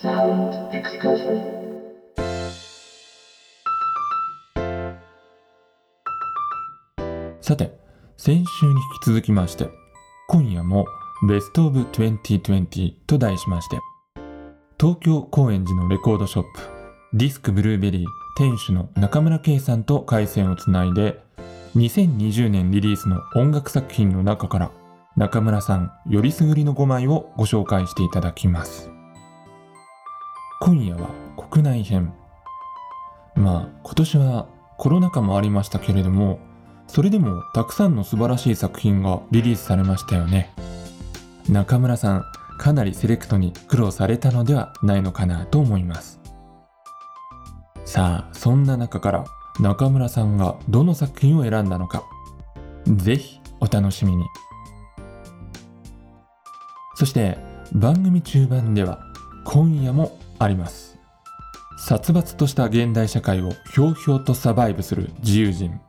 Sound excursion. さて、先週に引き続きまして、今夜もベストオブ2020と題しまして、東京高円寺のレコードショップ、ディスクブルーベリー店主の中村圭さんと回線をつないで、2020年リリースの音楽作品の中から、中村さんよりすぐりの5枚をご紹介していただきます。今夜は国内編。まあ、今年はコロナ禍もありましたけれども、それでもたくさんの素晴らしい作品がリリースされましたよね。中村さん、かなりセレクトに苦労されたのではないのかなと思います。さあ、そんな中から中村さんがどの作品を選んだのか、ぜひお楽しみに。そして番組中盤では今夜もあります。殺伐とした現代社会をひょうひょうとサバイブする自由人。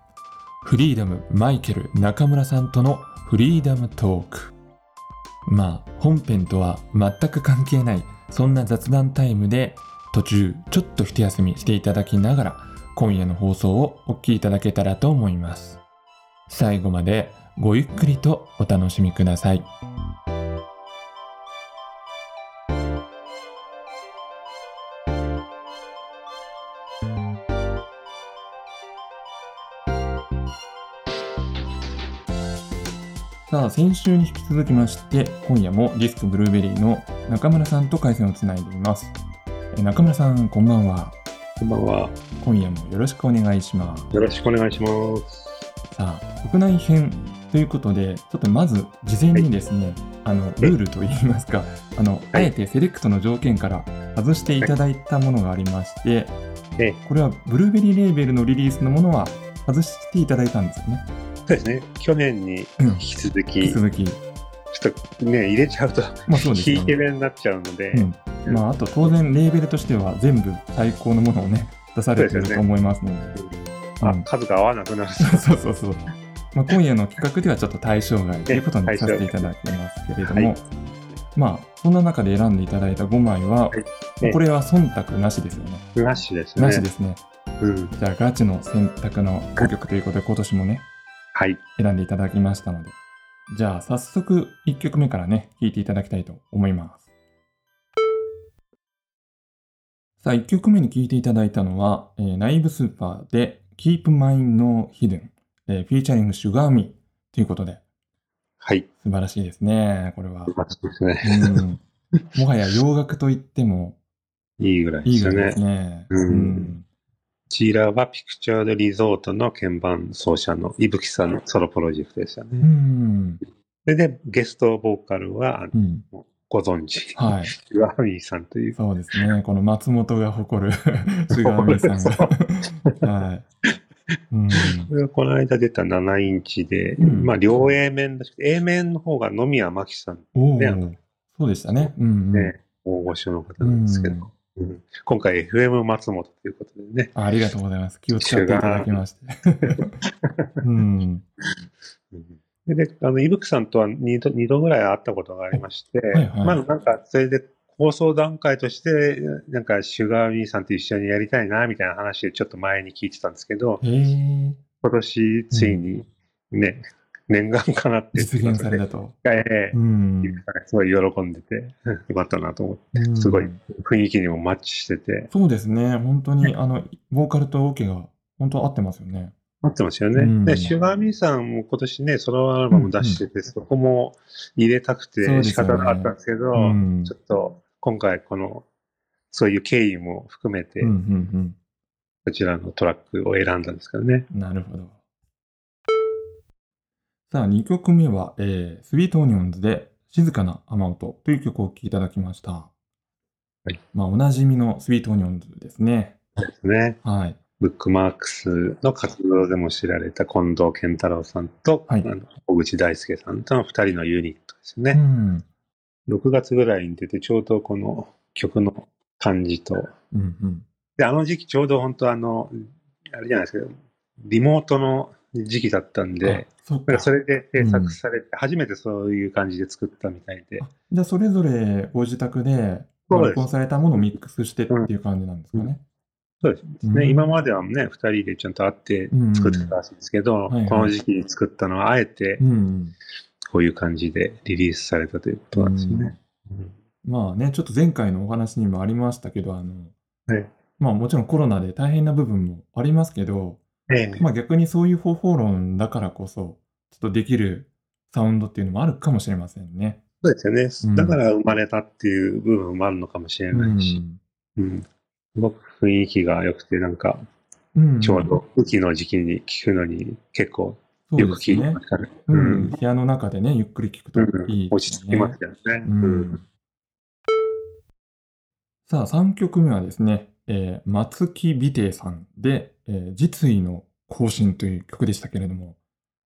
フリーダムマイケル中村さんとのフリーダムトークまあ本編とは全く関係ないそんな雑談タイムで途中ちょっと一休みしていただきながら今夜の放送をお聞きいただけたらと思います最後までごゆっくりとお楽しみくださいさあ先週に引き続きまして今夜もディスクブルーベリーの中村さんと回線をつないでいますえ中村さんこんばんはこんばんは。今夜もよろしくお願いしますよろしくお願いします。さあ国内編ということでちょっとまず事前にですね、あのルールといいますかあの、あえてセレクトの条件から外していただいたものがありまして、ええこれはブルーベリーレーベルのリリースのものは外していただいたんですよね。そうですね。去年にうん。引き続き、引き続き。ちょっとね、入れちゃうと、まあそうですね。いき目になっちゃうので、うん。まあ、あと当然レーベルとしては全部最高のものをね出されてると思いますので。うん。あ数が合わなくなる。そうそうそう、まあ、今夜の企画ではちょっと対象外ということにさせていただきますけれども、はいまあそんな中で選んでいただいた5枚は、はい。これは忖度なしですよね。なしですね。なしですね。うん。じゃあガチの選択の5曲ということで今年もねはい。選んでいただきましたのでじゃあ早速1曲目からね聴いていただきたいと思いますさあ1曲目に聴いていただいたのは、えーナイブスーパーで Keep Mine No Hidden、えーフィーチャリング Sugar Me ということではい。素晴らしいですねこれは、まあそうですね。うん、もはや洋楽と言ってもいいぐらいですよねいいぐらいです。ねうんこちらはピクチャードリゾートの鍵盤奏者の伊吹さんのソロプロジェクトでしたうね。んそれで、ゲストボーカルは、うんご存知、はい岩見さんという。そうですね。この松本が誇る 菅波さんが。はい。うん。これはこの間出た7インチで、うんまあ両 A 面だし、A 面の方が野宮真紀さんねそうでしたね。うん、うん。ね、大御所の方なんですけど、うん。今回 FM 松本ということでね、あありがとうございます。気を使っていただきまして。うん。でで、あの、伊吹さんとは2度 ,2 度ぐらい会ったことがありまして、はいはい。まあなんか、それで放送段階として、なんか、シュガーミーさんと一緒にやりたいな、みたいな話でちょっと前に聞いてたんですけど、今年ついにね、念願かなって実現されたと。ええうん。すごい喜んでて、よかったなと思って、すごい雰囲気にもマッチしてて、そうですね。本当に、あの、ボーカルとオケが本当合ってますよね。合ってますよね。うんで、シュガーミーさんも今年ね、ソロアルバム出してて、そこも入れたくて仕方なかったんですけど、うんちょっと今回この、そういう経緯も含めてうん、う、ん、こちらのトラックを選んだんですけどね。うん。なるほど。さあ、2曲目は、えー、スイートオニオンズで静かな雨音という曲をお聴きいただきました。はい。まあ、おなじみのスイートオニオンズですね。ですね。はい。ブックマークスの活動でも知られた近藤健太郎さんと、はいあの高口大輔さんとの二人のユニットですうね。ん。6月ぐらいに出て、ちょうどこの曲の感じと、うんうん。で、あの時期ちょうど本当あの、あれじゃないですけど、リモートの時期だったんで、あ、そ。それで制作されて、初めてそういう感じで作ったみたいで、あじゃあ、それぞれご自宅で録音されたものをミックスしてっていう感じなんですかね。そうですうんね。今まではね、二人でちゃんと会って作ってたらしいんですけど、この時期に作ったのは、あえてうんうん。こういう感じでリリースされたということなんですよね。まあね、ちょっと前回のお話にもありましたけど、あの、はいまあもちろんコロナで大変な部分もありますけど、ええまあ逆にそういう方法論だからこそ、ちょっとできるサウンドっていうのもあるかもしれませんね。そうですよね。うんだから生まれたっていう部分もあるのかもしれないし、うん。すごく雰囲気が良くて、なんか、うん。ちょうど雨季の時期に聴くのに結構よく聴いてですねま。したね。ううんん。部屋の中でね、ゆっくり聞くとうんいい落ち着きますよね。ううんん。さあ、3曲目はですね、えー松木美亭さんで、えー実意の更新という曲でしたけれども、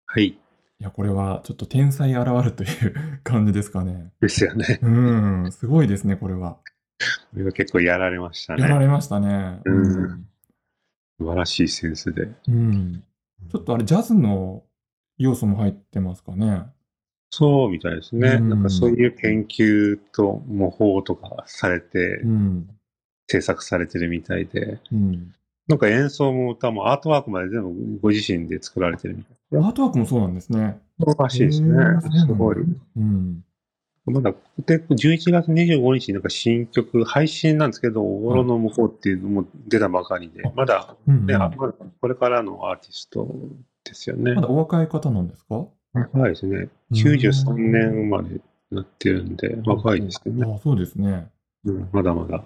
はい。いや、これはちょっと天才現るという感じですかね。ですよね。うん、すごいですね、これは。これが結構やられましたね。やられましたね。うん素晴らしいセンスで。うん。ちょっとあれ、ジャズの要素も入ってますかね。そうみたいですね。うんなんかそういう研究と模倣とかされてうん。制作されてるみたいで、うん。なんか演奏も歌もアートワークまで全部ご自身で作られてるみたいアートワークもそうなんですね。そうらしいですねすごい。うん。まだ、で、11月25日になんか新曲、配信なんですけど、おろの向こうっていうのも出たばかりで、まだ、うん、ね、あまだこれからのアーティストですよねま。だお若い方なんですか？はいですね。93年生まれになってるんで、若いですよね。あそうですね。うんまだまだ。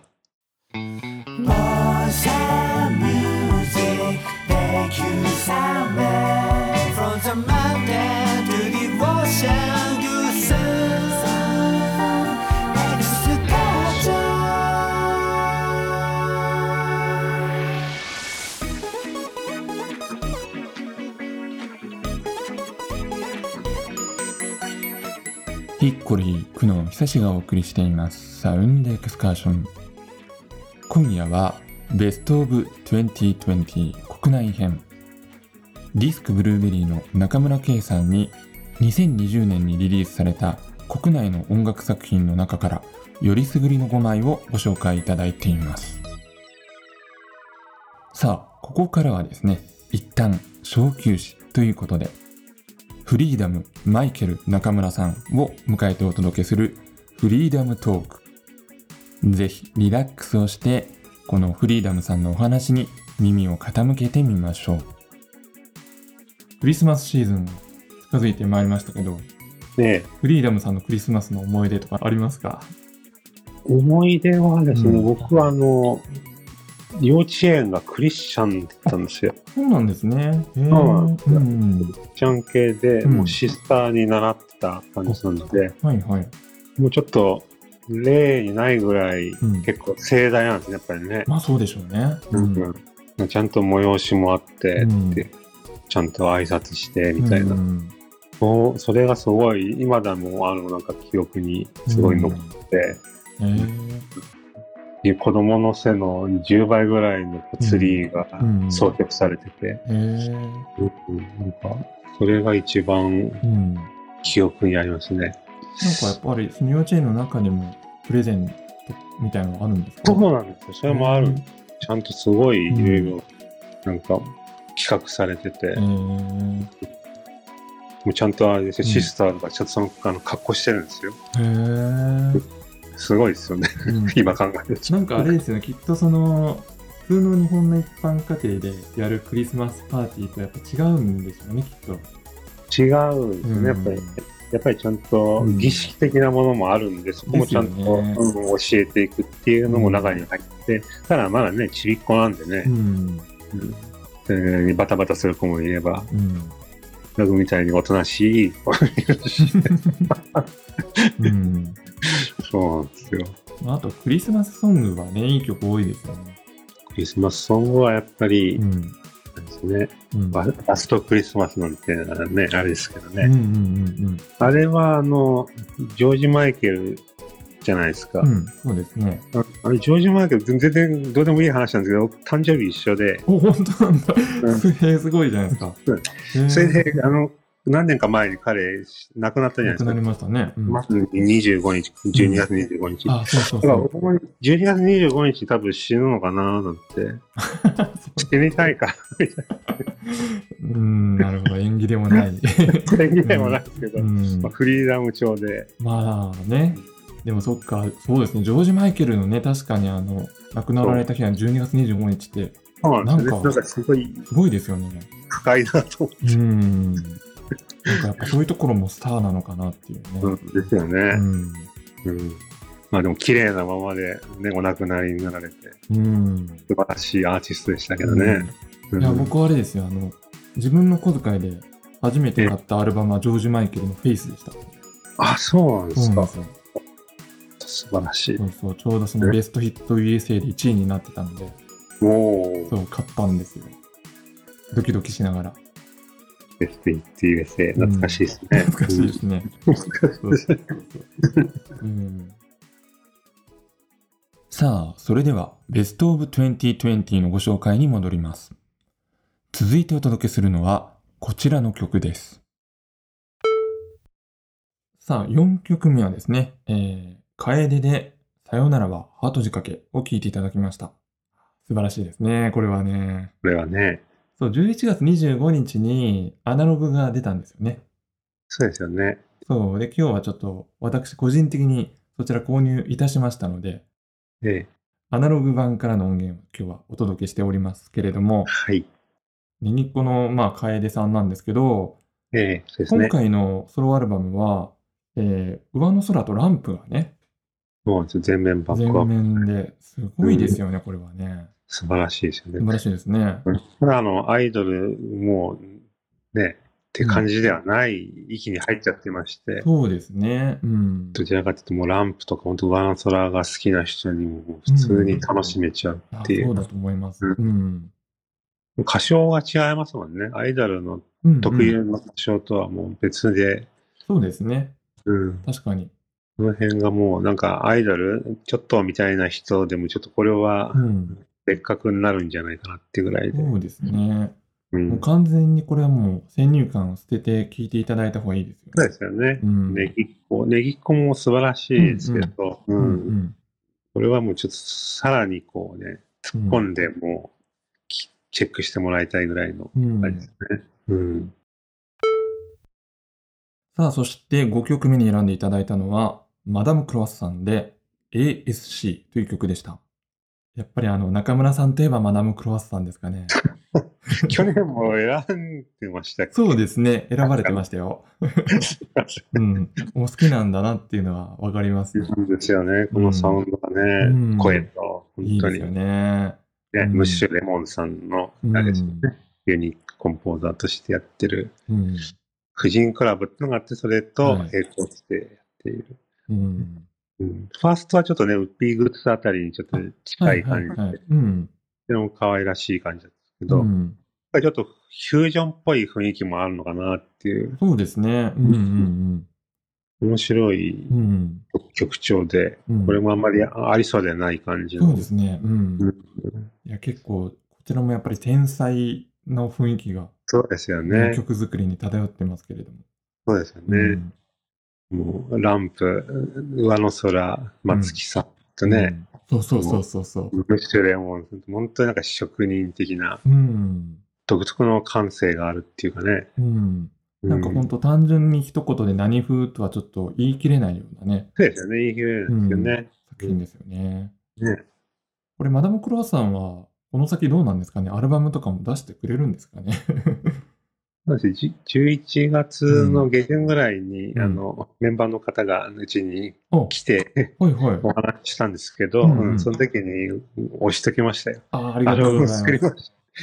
ヒッコリーク久がお送りしています。サウンドエクスカーション。今夜はベストオブツェンティ2020ィ国内編。ディスクブルーベリーの中村圭さんに2020年にリリースされた国内の音楽作品の中からよりすぐりの5枚をご紹介いただいています。さあ、ここからはですね、一旦小休止ということで、フリーダムマイケル中村さんを迎えてお届けするフリーダムトーク。ぜひリラックスをして、このフリーダムさんのお話に耳を傾けてみましょう。クリスマスシーズン近づいてまいりましたけど、ねフリーダムさんのクリスマスの思い出とかありますか？思い出はですね、うん僕はあの、幼稚園がクリスチャンだったんですよ。そうなんですね。うなん。クリスチャン系で、うんもうシスターに習ってた感じなので、はいはい。もうちょっと例にないぐらいうん結構盛大なんですね、やっぱりね。まあそうでしょうね。うんちゃんと催しもあって、うん。でちゃんと挨拶してみたいな、うん。そうそれがすごい今でもあのなんか記憶にすごい残って、へー。で子供の背の10倍ぐらいのツリーがうん。装着されてて、へー。うんなんかそれが一番うん。記憶にありますね。なんかやっぱりその幼稚園の中にもプレゼントみたいなのがあるんですか？そうなんですよ。それもある。うんちゃんとすごいいろいろなんか企画されてて、えーもうちゃんとあれですよ、うんシスターがちょっとそのあの格好してるんですよ。へーすごいですよね。うん 今考えると。なんかあれですよね、きっとその、普通の日本の一般家庭でやるクリスマスパーティーとやっぱ違うんでしょうね、きっと。違うんですね、やっぱり。やっぱりちゃんとうん儀式的なものもあるんで、そこもちゃんと、うん教えていくっていうのも中に入って、ただまだね、ちびっこなんでねう、ん。うんバタバタする子もいれば、うん。僕みたいにおとなしい子もいるし、うん。そうなんですよ。あと、クリスマスソングはね、いい曲多いですよね。クリスマスソングはやっぱり、うん。ですね、うん。バラストクリスマスなんてのはね、あれですけどね。うんうんうんあれは、あの、ジョージ・マイケルじゃないですか。うん。うん、そうですね。ああれ、ジョージ・マイケル、全然どうでもいい話なんですけど、誕生日一緒で、お、本当なんだ。うんすへーすごいじゃないですか。それで、あの、何年か前に彼、亡くなったじゃないですかなくなり。ましたね。うんまず25日、12月25日。あ、そうそうだからそう。僕も12月25日多分死ぬのかななんて、死にたいか、みたいうん、なるほど。縁起でもない。な意味もないですけど、うんまあ、フリーダム調で、まあね。でもそっか、そうですね。ジョージ・マイケルのね、確かにあの、亡くなられた日は12月25日って、なんかなんんかすごいすごいですよね。不快だと思うん。なんかやっぱそういうところもスターなのかなっていうね。う。うん、ですよね。うん。うん。まあでも綺麗なままで、ね、お亡くなりになられて、うん。素晴らしいアーティストでしたけどね。いや、僕はあれですよ。あの、自分の小遣いで初めて買ったアルバムはジョージ・マイケルのフェイスでした。あ、そうなんですか。素晴らしいそ。うそう。ちょうどそのベストヒット USA で1位になってたので、そう、買ったんですよ。ドキドキしながら。ベストイット USA、懐かしいですね。懐かしいですね。そうそうそうんさあ、それでは、ベストオブ2020のご紹介に戻ります。続いてお届けするのは、こちらの曲です。さあ、4曲目はですね、えー、楓で、さよならはハート仕掛けを聴いていただきました。素晴らしいですね、これはね。これはね、そう、11月25日にアナログが出たんですよね。そうですよね。そう。で、今日はちょっと私個人的にそちら購入いたしましたので、ええ、アナログ版からの音源を今日はお届けしておりますけれども、はい。ネギっ子の、まあ、楓さんなんですけど、ええ、そうですね。今回のソロアルバムは、えー、上の空とランプがね、そう。全面バックアッ全プ。面ですごいですよね、これはね。素晴らしいですよね。素晴らしいですね。これはあの、アイドルもね、って感じではない域に入っちゃってまして、そうですね。うん。どちらかというともうランプとか本当上の空が好きな人にも普通に楽しめちゃうあっていう。そうだと思います。ううん。歌唱が違いますもんね。アイドルのうんうん特有の歌唱とはもう別で、そうですね。うん。確かに。この辺がもうなんかアイドルちょっとみたいな人でもちょっとこれはうん。別格になるんじゃないかなっていうぐらいで。そうですね。う。もうん完全にこれはもう先入観を捨てて聞いていただいた方がいいですよそうね。ですよね。うん。ネギっ子。ネギっ子も素晴らしいですけど、う。うんんこれはもうちょっとさらにこうね、うん。突っ込んでもうきチェックしてもらいたいぐらいのうんあれですね。うん。さあ、そして5曲目に選んでいただいたのは、マダム・クロワッサンで ASC という曲でした。やっぱりあの、中村さんといえばマダム・クロワッサンですかね。去年も選んでましたっけ？そうですね。選ばれてましたよ。うん。もう好きなんだなっていうのはわかります。そうですよね。このサウンドがね、うん声と、本当にいいですよね。ね、うんムッシュレモンさんの、うんあれですよね、ユニークコンポーザーとしてやってる、うん。婦人クラブってのがあって、それとはい並行してやっている。うん。うんファーストはちょっとね、ウッピーグッズあたりにちょっと近い感じで、はいはいはい。うん。でも可愛らしい感じですけど、うん。ちょっとフュージョンっぽい雰囲気もあるのかなっていう、そうですね。うんうん面白いうん。うん。曲調で、うんこれもあんまりありそうでない感じの。そうですね。うん。うんいや、結構、こちらもやっぱり天才の雰囲気が、そうですよね。曲作りに漂ってますけれども。そうですよね。もう、ランプ、上の空、松木さんとうんね、うん。そうそうそうそうそう。ムッシュレモン、本当になんか職人的なうん。独特の感性があるっていうかね。うん。うなんか本当単純に一言で何風とはちょっと言い切れないようなね、そうですよね。いい表現ですよね。作品ですよね。ねこれ、マダム・クロワさんは、この先どうなんですかね？アルバムとかも出してくれるんですかね？そうですじ11月の下旬ぐらいに、うんあの、メンバーの方がうちにお、来てはいはい。お話ししたんですけど、うんうんうんその時に押しときましたよ。ああ、ありがとうございます。作りま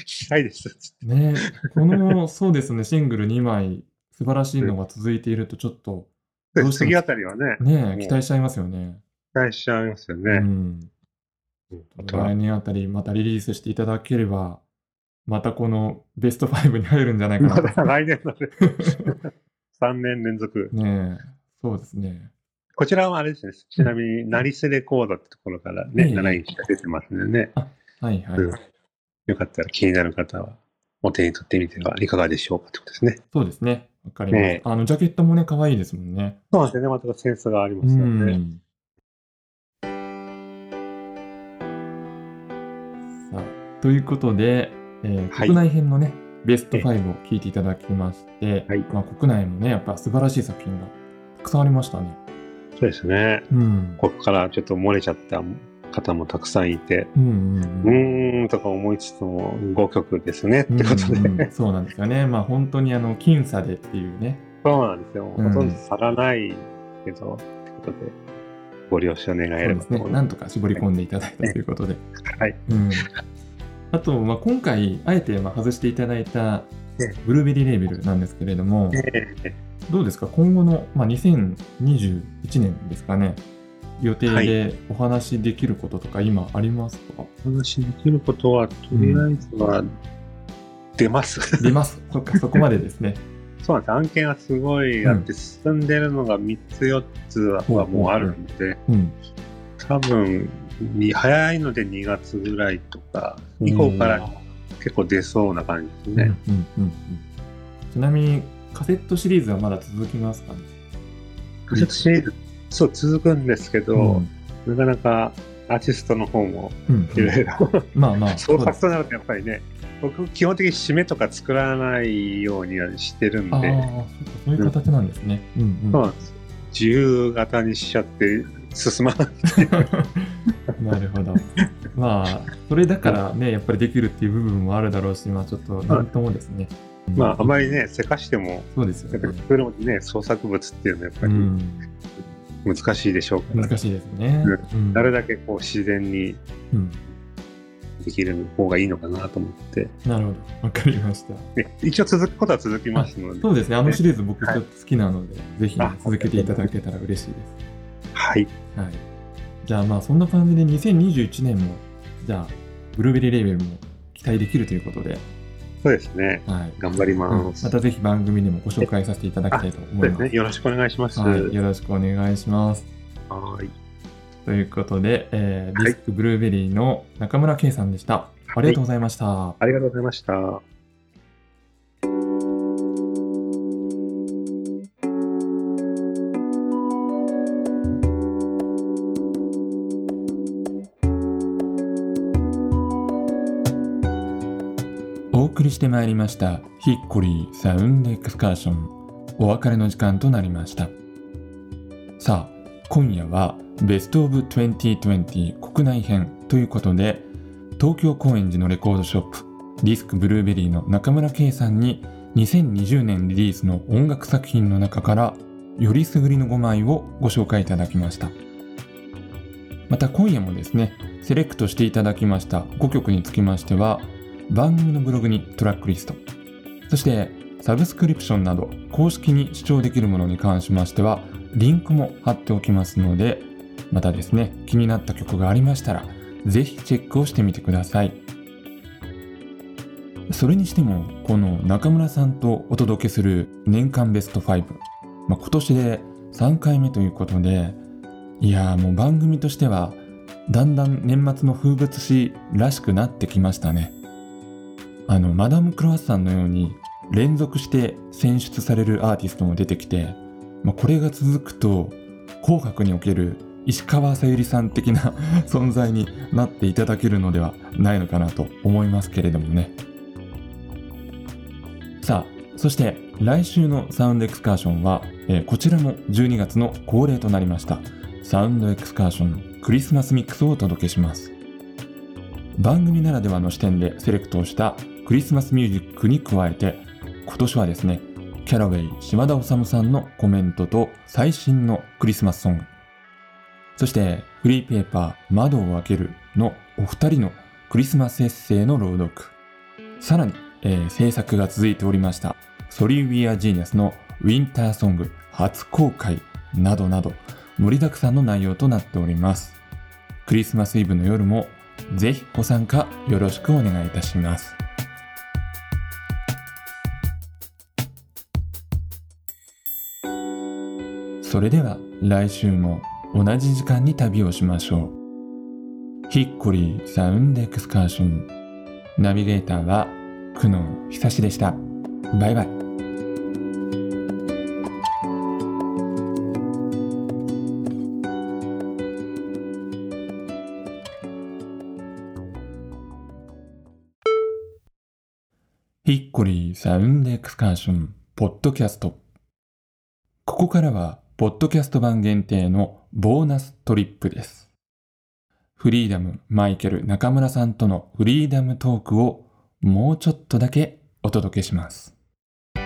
した。いです。ねこの、そうですね、シングル2枚、素晴らしいのが続いていると、ちょっと、うしても次あたりはね、ねうん期待しちゃいますよね。期待しちゃいますようね。ん。うん来年あたり、またリリースしていただければ、またこのベスト5に入るんじゃないかなまと。だ来年のね3年連続。ねえ、そうですね。こちらはあれですね、ちなみに、ナリスレコードってところからね、ええ7インチが出てますんでね、はいはい。うんよかったら気になる方は、お手に取ってみてはいかがでしょうかってことですね。そうですね。わかります。ええあの、ジャケットもね、可愛いですもんね。そうですよね。またセンスがありまうすよね。ん。さあ、ということで、えーはい国内編のね、ベスト5を聞いていただきまして、はいまあ、国内もね、やっぱ素晴らしい作品がたくさんありましたね。そうですね。うん。ここからちょっと漏れちゃった方もたくさんいて、うんうんんとか思いつつも5曲ですねってことで、うんうんそうなんですよね。まあ本当にあの、僅差でっていうね。そうなんですよ。うんほとんど差がないけど、ってことで、ご了承願え。ればと思いまなんとか絞り込んでいただいたということで。す。はい。うん。あと、まあ、今回、あえてまあ外していただいたええブルーベリーレーベルなんですけれども、ええどうですか？今後の、まあ、2021年ですかね予定はでお話しできることとか今ありますか、お話しできることは、とりあえずは出ます。出ます。そっか、そこまでですね。そうなんです。案件はすごいあって、進んでるのが3つ4つはもうあるんで、うん。多分に早いので2月ぐらいとか以降から結構出そうな感じですね。うんうんうんうんちなみに、カセットシリーズはまだ続きますかね？カセットシリーズ、そう続くんですけど、うんなかなかアーティストの方もうんいろいろまあ まあ、創そうです。作となるとやっぱりね、僕基本的に締めとか作らないようにはしてるんで、ああ、そっかそういう形なんですね。うんうん。そうなんです。自由型にしちゃって進まない。なるほど。まあ、それだからね、やっぱりできるっていう部分もあるだろうし、まあちょっと、なんともですね。まああまり。りね、せかしても、そうですよね。それもね、創作物っていうのはやっぱりうん。難しいでしょうから、難しいですね。うんなるだけこう自然にうん。できる方がいいのかなと思って、なるほど。わかりました。ね、一応続くことは続きますので、そうですね。あのシリーズ僕ちょはいっと好きなので、ぜひあ続けていただけたら嬉しいです。はい。はい。じゃあまあそんな感じで2021年も、じゃあ、ブルーベリーレーベルも期待できるということで、そうですね。はい。頑張りうんます。またぜひ番組でもご紹介させていただきたいと思います。ね。よろしくお願いします。はい。よろしくお願いします。はい。ということで、えーはいディスクブルーベリーの中村圭さんでした。ありがとうございました。ありがとうございました。お送りしてまいりましたヒッコリーサウンドエクスカーション。お別れの時間となりました。さあ今夜はベストオブ2020国内編ということで東京高円寺のレコードショップディスクブルーベリーの中村圭さんに2020年リリースの音楽作品の中からよりすぐりの5枚をご紹介いただきました。また今夜もですねセレクトしていただきました5曲につきましては番組のブログにトラックリスト。そしてサブスクリプションなど公式に視聴できるものに関しましてはリンクも貼っておきますのでまたですね気になった曲がありましたらぜひチェックをしてみてください。それにしてもこの中村さんとお届けする年間ベスト5、まあ、今年で3回目ということでいやもう番組としてはだんだん年末の風物詩らしくなってきましたね。あのマダム・クロワッサンのように連続して選出されるアーティストも出てきて、まあ、これが続くと「紅白」における石川さゆりさん的な 存在になっていただけるのではないのかなと思いますけれどもね。さあそして来週のサウンドエクスカーションは、えーこちらも12月の恒例となりました。サウンドエクスカーションクリスマスミックスをお届けします。番組ならではの視点でセレクトをしたクリスマスミュージックに加えて今年はですねキャラウェイ島田治さんのコメントと最新のクリスマスソング。そしてフリーペーパー窓を開けるのお二人のクリスマスエッセイの朗読。さらに、えー制作が続いておりました Sorry We're Genius のウィンターソング初公開などなど盛りだくさんの内容となっております。クリスマスイブの夜もぜひご参加よろしくお願いいたします。それでは来週も同じ時間に旅をしましょう。ヒッコリーサウンドエクスカーション。ナビゲーターは久野久志でした。バイバイ。ヒッコリーサウンドエクスカーションポッドキャストここからはポッドキャスト版限定のボーナストリップですフリーダムマイケル中村さんとのフリーダムトークをもうちょっとだけお届けしますな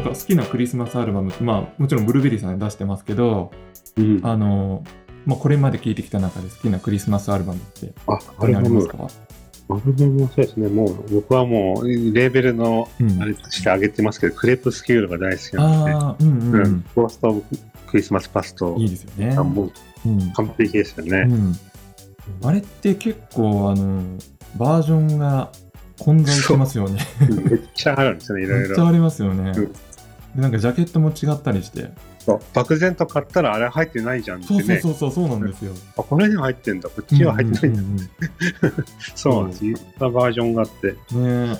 んか好きなクリスマスアルバムまあもちろんブルーベリーさんで出してますけどうん。あの、まあ、これまで聴いてきた中で好きなクリスマスアルバムってあります。か？アルバムもそうですね。もう、僕はもう、レーベルの、うんあれとしてあげてますけど、クレープスキュールが大好きなんで、うんうん、ううんん。ゴースト・オブ・クリスマス・パストいいですよね。あもううん完璧ですよね。うん、あれって結構あのバージョンが混在してますよね。めっちゃあるんですよね、いろいろ。めっちゃありますよね。なんかジャケットも違ったりして。そう漠然と買ったらあれ入ってないじゃんってそうそうね。そうそうそうなんですよ。あ、この辺に入ってんだ、こっちは入ってないんだ。うんうんそうなんです。いろんなバージョンがあって、うんね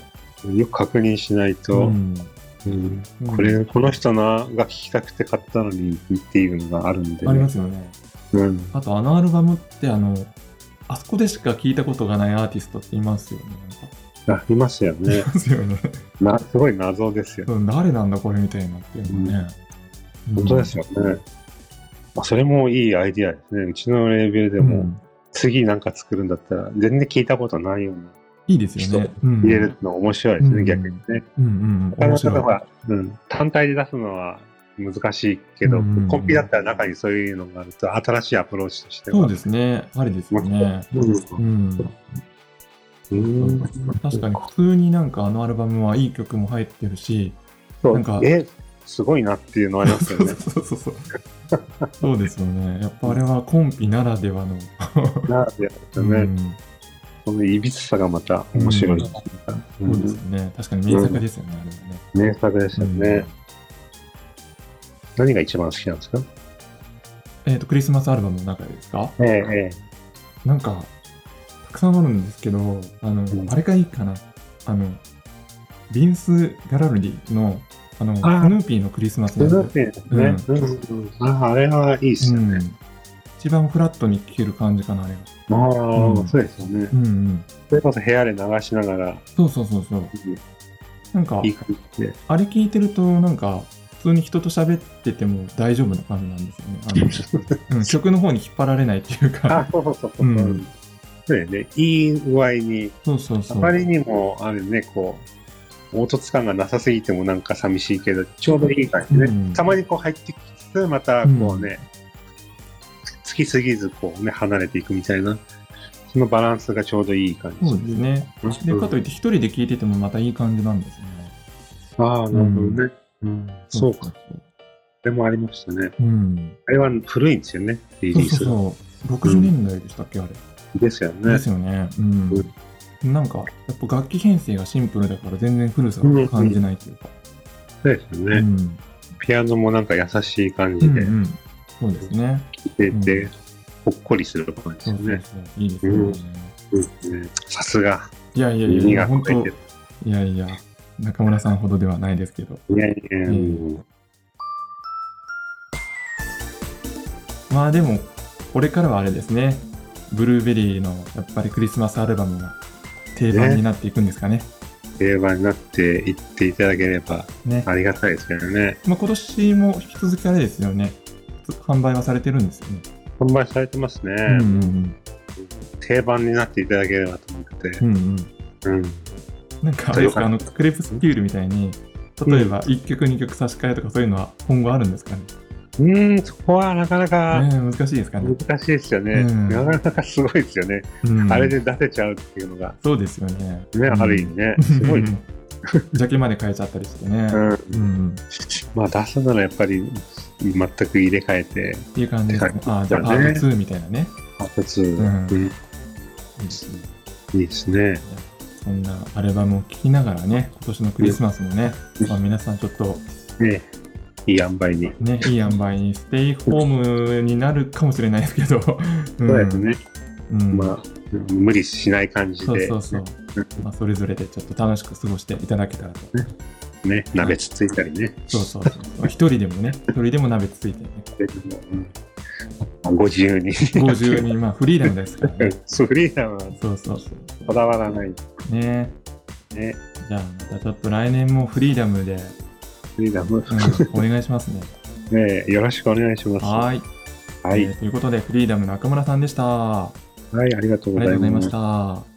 よく確認しないえ、と、うんうんうんこれ、この人のが聞きたくて買ったのにっていうのがあるんで、ありますよね。うん。あとあのアルバムってあのあそこでしか聞いたことがないアーティストっていますよね。いますよねい。ますよね。なすごい謎ですよ。うん誰なんだこれみたいなっていうのね。本当ですよね。あそれもいいアイディアですね。うちのレーベルでうん。も、次なんか作るんだったら、全然聞いたことないようないいですよね。うん入れるの面白いですね、うん逆にね。うんうん。なかなか面白い。は、うん、単体で出すのは難しいけど、うんうんうんコンピだったら中にそういうのがあると、新しいアプローチとしては。そうですね。ありですよね。うん。うん。確かに普通になんかあのアルバムはいい曲も入ってるし、そうなんかえ、すごいなっていうのありますよね。そうそうそう。そうですよね。やっぱあれはコンピならではの。なるほどですよね。うんそのいびつさがまた面白い。そうですよね。確かに名作ですよね、あれはね。名作ですよね。何が一番好きなんですか？えっと、クリスマスアルバムの中でですか？ええ、えなんか、たくさんあるんですけど、あの、んあれがいいかな。あの、ビンス・ギャラルディの、あの、ヌーピーのクリスマスえ。のそうですね。うんうんああれはいいですよね。うん一番フラットに聴ける感じかな、あれが。ああ、うんそうですよね。うんうん。それこそ部屋で流しながら、そうそうそうそう。なんかいい、感じで。あれ聞いてると、なんか、普通に人と喋ってても大丈夫な感じなんですよね。あのうん、曲の方に引っ張られないっていうあか。そうそうそうそう。うんそうね。いい具合に、そうそうそう。あまりにも、あれね、こう、凹凸感がなさすぎてもなんか寂しいけど、ちょうどいい感じね。うんたまにこう入ってきつつ、またこうね、つきすぎずこうね、離れていくみたいな、そのバランスがちょうどいい感じそうですね。で、かといって一人で聴いててもまたいい感じなんですよね。ああ、なるほどね。うん、そうか。そうそれもありましたね。うん。あれは古いんですよね、リそうリースが。そうそう。60年代でしたっけ、あれ。ですよね。ですよね。うん。なんか、やっぱ楽器編成がシンプルだから全然古さを感じないというか。そうですよね、うん。ピアノもなんか優しい感うじでんうん。そうですね。聴いてて、ほっこりする感じそうそうですよね。そう。いいですよね。うんねさすが、いやいやい耳や、本当。いやいや、中村さんほどではないですけど。いやいや、んうんまあでも、これからはあれですね。ブルーベリーのやっぱりクリスマスアルバムが定番になっていくんですかね。定番になっていっていただければね。ありがたいですけどね。まあ今年も引き続きあれですよね。販売はされてるんですよね。販売されてますね。うんうん定番になっていただければと思っててうん。う。んうん。うん。なんかあれですか、あの、クレープスキュールみたいに、例えば1曲2曲差し替えとかそういうのは今後あるんですかね？うーん、そこはなかなかね難しいですかね。難しいですよね。うんなかなかすごいですよね。うんあれで出せちゃうっていうのが、そうですよね。ね、ある意味ね、すごい。ジャケまで変えちゃったりしてね。うん。うん。まあ出すならやっぱり全く入れ替えて、っていう感じですね。あ、じゃあパート2みたいなね。パート2、うんうんいいですねいいですね。そんなアルバムを聴きながらね、今年のクリスマスもね、まあ、皆さんちょっとねいい塩梅に。ね、いい塩梅にステイホームになるかもしれないですけど、うんそうですね。うんまあ、無理しない感じで、そうそうそう。まあ、それぞれでちょっと楽しく過ごしていただけたらと。ね、鍋つついたりね。そうそうそう。まあ一人でもね、一人でも鍋つついてね。うんご自由に。ご自由に、まあフリーダムですからね。そう、フリーダムはそうそうそう。こだわらない。ねね。じゃあまたちょっと来年もフリーダムで、フリーダム。うん、お願いしますね。ねよろしくお願いします。ははい、い。えーということで、フリーダム中村さんでした。あはい、ありがとうございまし。た。